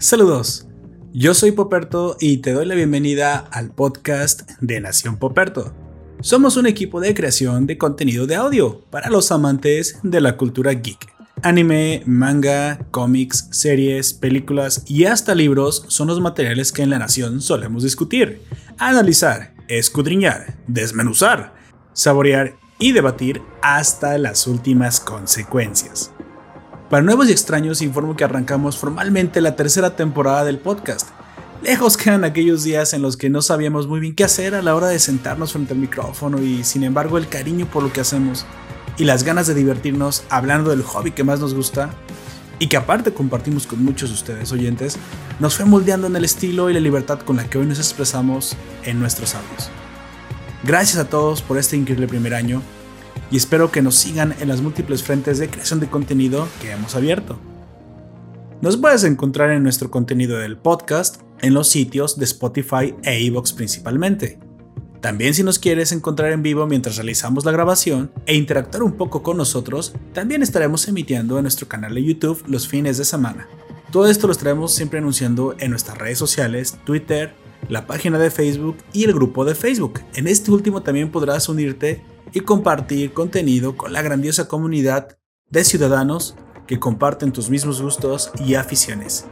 Saludos, yo soy Poperto y te doy la bienvenida al podcast de Nación Poperto. Somos un equipo de creación de contenido de audio para los amantes de la cultura geek. Anime, manga, cómics, series, películas y hasta libros son los materiales que en la Nación solemos discutir, analizar, escudriñar, desmenuzar, saborear y debatir hasta las últimas consecuencias. Para nuevos y extraños informo que arrancamos formalmente la tercera temporada del podcast. Lejos quedan aquellos días en los que no sabíamos muy bien qué hacer a la hora de sentarnos frente al micrófono y sin embargo el cariño por lo que hacemos y las ganas de divertirnos hablando del hobby que más nos gusta y que aparte compartimos con muchos de ustedes oyentes, nos fue moldeando en el estilo y la libertad con la que hoy nos expresamos en nuestros audios. Gracias a todos por este increíble primer año y espero que nos sigan en las múltiples frentes de creación de contenido que hemos abierto. Nos puedes encontrar en nuestro contenido del podcast en los sitios de Spotify e iVoox principalmente. También si nos quieres encontrar en vivo mientras realizamos la grabación e interactuar un poco con nosotros, también estaremos emitiendo en nuestro canal de YouTube los fines de semana. Todo esto lo estaremos siempre anunciando en nuestras redes sociales, Twitter, la página de Facebook y el grupo de Facebook. En este último también podrás unirte y compartir contenido con la grandiosa comunidad de ciudadanos que comparten tus mismos gustos y aficiones.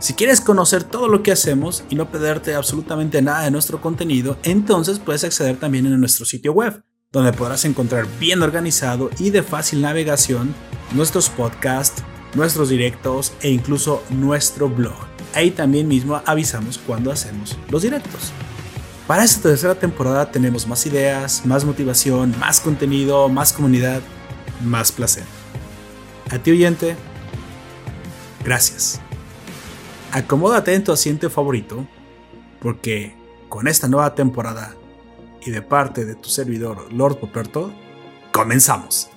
Si quieres conocer todo lo que hacemos y no perderte absolutamente nada de nuestro contenido, entonces puedes acceder también en nuestro sitio web, donde podrás encontrar bien organizado y de fácil navegación nuestros podcasts, nuestros directos e incluso nuestro blog. Ahí también mismo avisamos cuando hacemos los directos. Para esta tercera temporada tenemos más ideas, más motivación, más contenido, más comunidad, más placer. A ti oyente, gracias. Acomódate en tu asiento favorito, porque con esta nueva temporada y de parte de tu servidor Lord Poperto, comenzamos.